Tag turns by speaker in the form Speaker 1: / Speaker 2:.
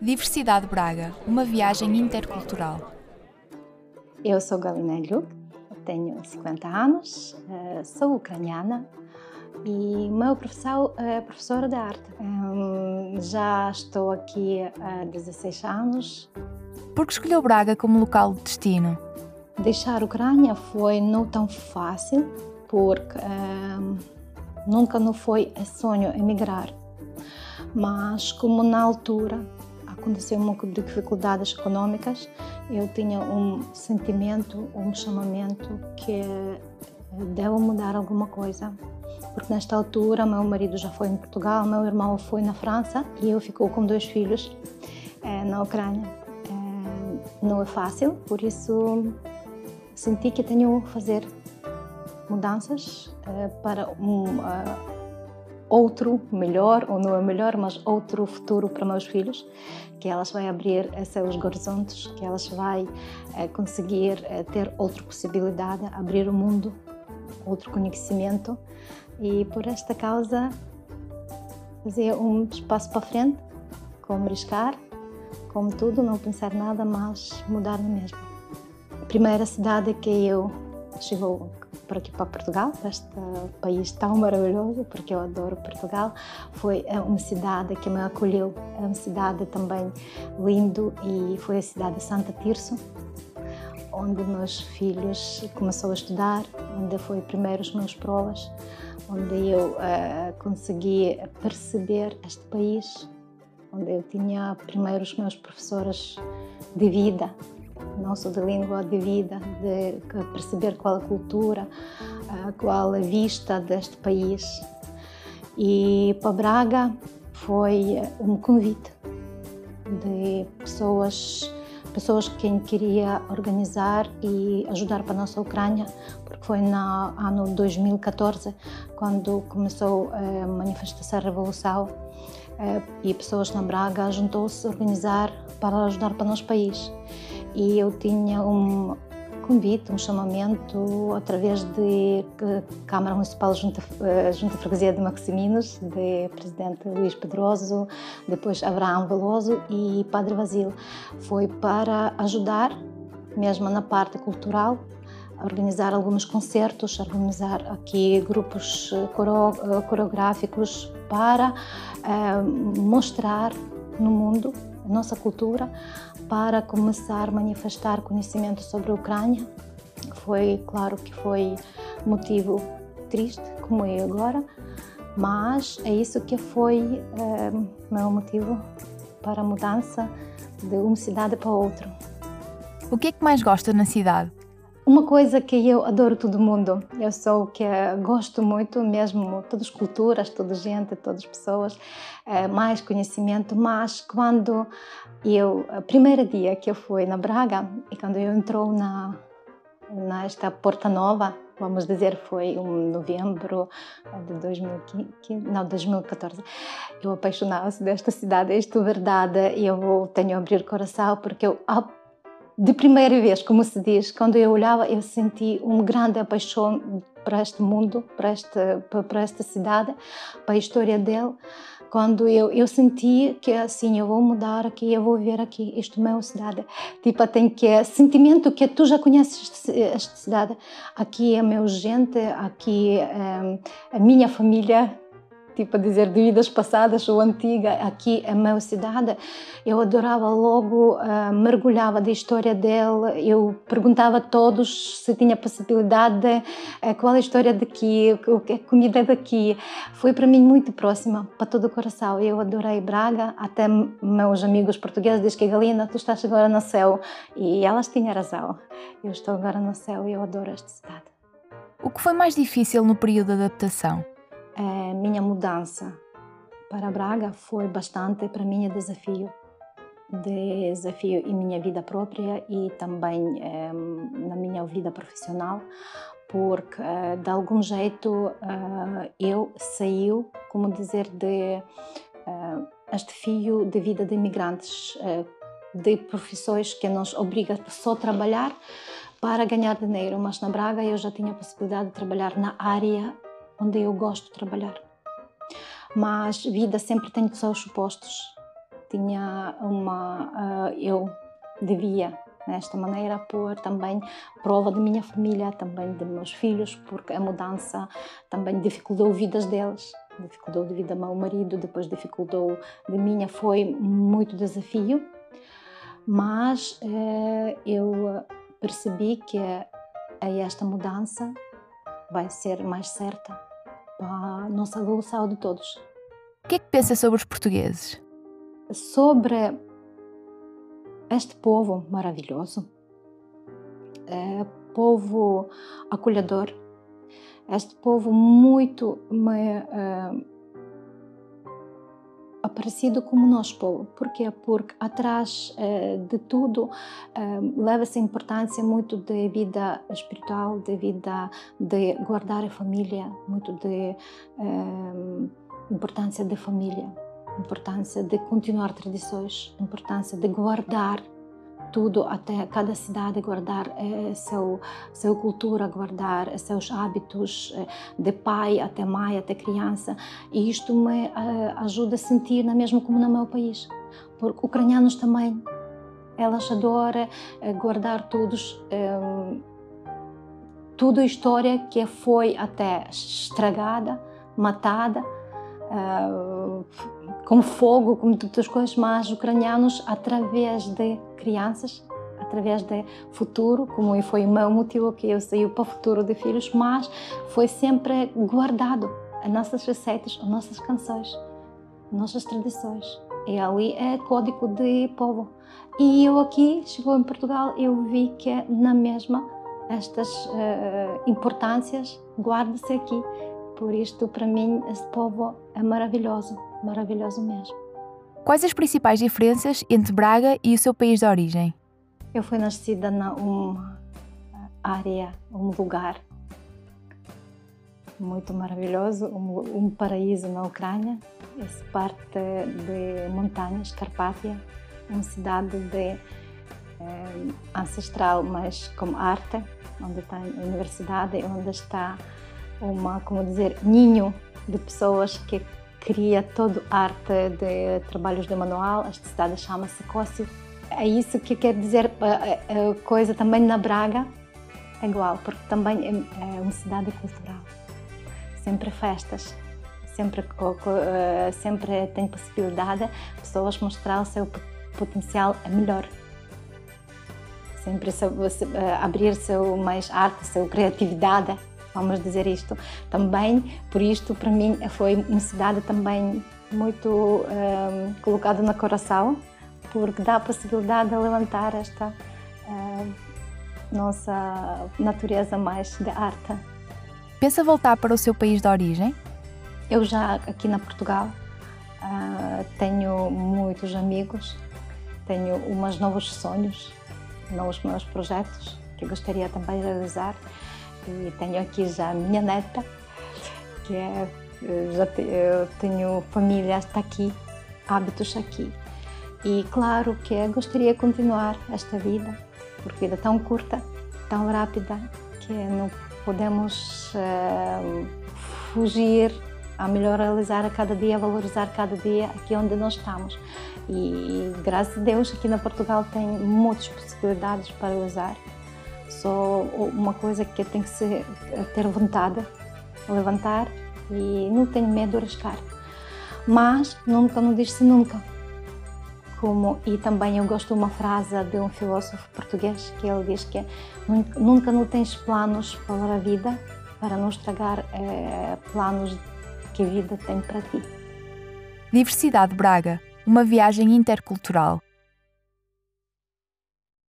Speaker 1: Diversidade Braga, uma viagem intercultural.
Speaker 2: Eu sou Galina Lyuk, tenho 50 anos, eh, sou ucraniana e meu professor é professora de arte. Hum, já estou aqui há 16 anos.
Speaker 1: Por que escolheu Braga como local de destino?
Speaker 2: Deixar a Ucrânia foi não tão fácil, porque hum, nunca não foi sonho emigrar. Mas como na altura aconteceu pouco de dificuldades econômicas, eu tinha um sentimento, um chamamento que eh, devo mudar alguma coisa. Porque nesta altura meu marido já foi em Portugal, meu irmão foi na França e eu ficou com dois filhos é, na Ucrânia. É, não é fácil, por isso senti que tenho que fazer mudanças é, para um outro melhor, ou não é melhor, mas outro futuro para meus filhos, que elas vai abrir seus horizontes, que elas vai é, conseguir é, ter outra possibilidade, abrir o mundo, outro conhecimento e por esta causa fazer um espaço para frente, como riscar, como tudo, não pensar nada, mas mudar no mesmo. A primeira cidade que eu chegou por aqui para Portugal, para este país tão maravilhoso, porque eu adoro Portugal. Foi é uma cidade que me acolheu, é uma cidade também lindo e foi a cidade de Santa Tirso, onde meus filhos começaram a estudar, onde foi primeiro os meus provas, onde eu uh, consegui perceber este país, onde eu tinha primeiro os meus professores de vida, só de língua, de vida, de perceber qual a cultura, qual a vista deste país. E para Braga foi um convite de pessoas pessoas que queria organizar e ajudar para a nossa Ucrânia, porque foi no ano 2014 quando começou a manifestação a revolução eh, e pessoas na Braga juntou-se a organizar para ajudar para o nosso país. E eu tinha um, convite, um chamamento através de Câmara Municipal Junta, eh, Junta Freguesia de Maximinos, de Presidente Luís Pedroso, depois Abraão Veloso e Padre Vasile. Foi para ajudar, mesmo na parte cultural, organizar alguns concertos, organizar aqui grupos eh, eh, coreográficos para mostrar no mundo nossa cultura, para começar a manifestar conhecimento sobre a Ucrânia. Foi, claro que foi motivo triste, como é agora, mas é isso que foi é, meu motivo para a mudança de uma cidade para outra.
Speaker 1: O que é que mais gosta na cidade?
Speaker 2: Uma coisa que eu adoro todo mundo, eu sou que gosto muito mesmo, todas as culturas, toda gente, todas as pessoas, é, mais conhecimento, mas quando eu, o primeiro dia que eu fui na Braga, e quando eu entrou na nesta Porta Nova, vamos dizer, foi um novembro de 2015, não, 2014. Eu apaixonava-se desta cidade, isto é verdade, eu tenho a abrir coração porque eu de primeira vez, como se diz, quando eu olhava, eu senti uma grande paixão para este mundo, para esta, para esta cidade, para a história dele. Quando eu, eu senti que assim, eu vou mudar aqui, eu vou viver aqui, isto é uma cidade. Tipo, tem que sentimento que tu já conheces esta cidade. Aqui é meu gente, aqui é a minha família, tipo a dizer de vidas passadas ou antiga, aqui é a minha cidade. Eu adorava logo, uh, mergulhava da história dele, eu perguntava a todos se tinha possibilidade, uh, qual é a história daqui, o que é comida daqui. Foi para mim muito próxima, para todo o coração. Eu adorei Braga, até meus amigos portugueses dizem que Galina, tu estás agora no céu. E elas tinham razão. Eu estou agora no céu e eu adoro esta cidade.
Speaker 1: O que foi mais difícil no período de adaptação?
Speaker 2: É, minha mudança para Braga foi bastante para mim desafio. Desafio em minha vida própria e também é, na minha vida profissional porque é, de algum jeito é, eu saiu como dizer de este fio de vida de imigrantes de profissões que nos obriga só a trabalhar para ganhar dinheiro, mas na Braga eu já tinha a possibilidade de trabalhar na área onde eu gosto de trabalhar. Mas vida sempre tem seus supostos. tinha uma, eu devia desta maneira pôr também prova da minha família, também de meus filhos, porque a mudança também dificultou vidas deles, dificultou de vida meu marido, depois dificultou de minha, foi muito desafio, mas eh, eu percebi que esta mudança vai ser mais certa a nossa evolução de todos.
Speaker 1: O que é que pensa sobre os portugueses?
Speaker 2: Sobre este povo maravilhoso, é, povo acolhedor, este povo muito é, parecido como nós povo. Porquê? Porque atrás é, de tudo é, leva-se importância muito de vida espiritual, de vida de guardar a família, muito de é, importância da família importância de continuar tradições, importância de guardar tudo até cada cidade guardar eh, seu sua cultura, guardar seus hábitos eh, de pai até mãe até criança. E isto me eh, ajuda a sentir na mesmo como no meu país, porque ucranianos também elas adoram eh, guardar todos eh, tudo a história que foi até estragada, matada com fogo, com muitas coisas, mas ucranianos, através de crianças, através de futuro, como foi o meu motivo que eu saí para o futuro de filhos, mas foi sempre guardado as nossas receitas, as nossas canções, as nossas tradições. E ali é código de povo. E eu aqui, chegou em Portugal, eu vi que na mesma estas uh, importâncias guarda-se aqui. Por isto, para mim, esse povo é maravilhoso, maravilhoso mesmo.
Speaker 1: Quais as principais diferenças entre Braga e o seu país de origem?
Speaker 2: Eu fui nascida numa área, um lugar muito maravilhoso, um, um paraíso na Ucrânia. Essa parte de montanhas, Carpátia, uma cidade de eh, ancestral, mas com arte, onde tem a universidade, onde está uma, como dizer, ninho de pessoas que cria todo arte de trabalhos de manual. Esta cidade chama-se Cócio. É isso que quer dizer a coisa também na Braga é igual, porque também é, é uma cidade cultural. Sempre festas, sempre, eh, sempre tem possibilidade de pessoas mostrar o seu potencial melhor. Sempre eh, abrir seu mais arte, sua criatividade vamos dizer isto. Também, por isto, para mim, foi uma cidade também muito um, ehm, colocada no coração, porque dá a possibilidade de levantar esta uh, nossa natureza mais de arte.
Speaker 1: Pensa voltar para o seu país de origem?
Speaker 2: Eu já aqui na Portugal uh, tenho muitos amigos, tenho uns novos sonhos, novos meus projetos que gostaria também de realizar e tenho aqui já a minha neta, que é, já te, eu tenho família está aqui, hábitos aqui. E claro que eu gostaria de continuar esta vida, porque vida tão curta, tão rápida, que não podemos uh, fugir a melhor realizar a cada dia, valorizar cada dia aqui onde nós estamos. E graças a Deus aqui na Portugal tem muitas possibilidades para usar só uma coisa que tem que ser, ter vontade, levantar e não tenho medo de arriscar. Mas nunca não diz-se nunca. Como, e também eu gosto de uma frase de um filósofo português que ele diz que nunca, nunca não tens planos para a vida para não estragar é, planos que a vida tem para ti.
Speaker 1: Diversidade Braga, uma viagem intercultural